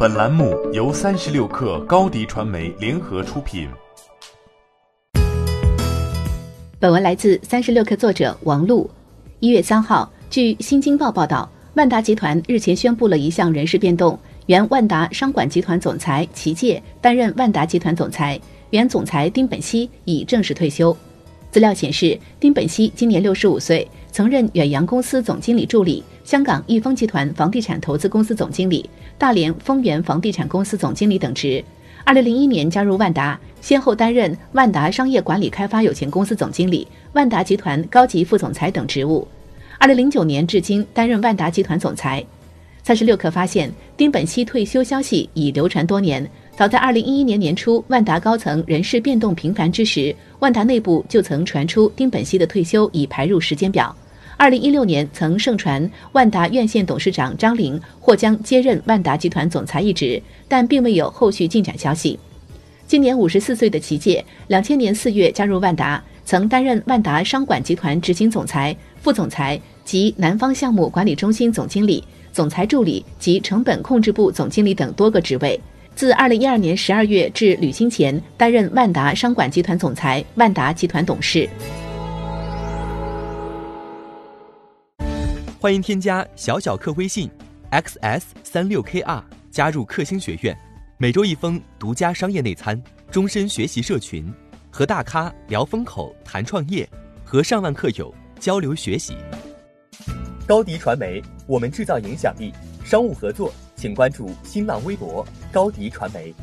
本栏目由三十六氪高低传媒联合出品。本文来自三十六氪作者王璐。一月三号，据《新京报》报道，万达集团日前宣布了一项人事变动，原万达商管集团总裁齐介担任万达集团总裁，原总裁丁本熙已正式退休。资料显示，丁本熙今年六十五岁，曾任远洋公司总经理助理、香港易丰集团房地产投资公司总经理、大连丰源房地产公司总经理等职。二零零一年加入万达，先后担任万达商业管理开发有限公司总经理、万达集团高级副总裁等职务。二零零九年至今担任万达集团总裁。三十六氪发现，丁本熙退休消息已流传多年。早在二零一一年年初，万达高层人事变动频繁之时，万达内部就曾传出丁本熙的退休已排入时间表。二零一六年曾盛传万达院线董事长张玲或将接任万达集团总裁一职，但并未有后续进展消息。今年五十四岁的齐介，两千年四月加入万达，曾担任万达商管集团执行总裁、副总裁及南方项目管理中心总经理、总裁助理及成本控制部总经理等多个职位。自二零一二年十二月至履新前，担任万达商管集团总裁、万达集团董事。欢迎添加小小客微信，xs 三六 kr，加入克星学院，每周一封独家商业内参，终身学习社群，和大咖聊风口、谈创业，和上万客友交流学习。高迪传媒，我们制造影响力。商务合作，请关注新浪微博高迪传媒。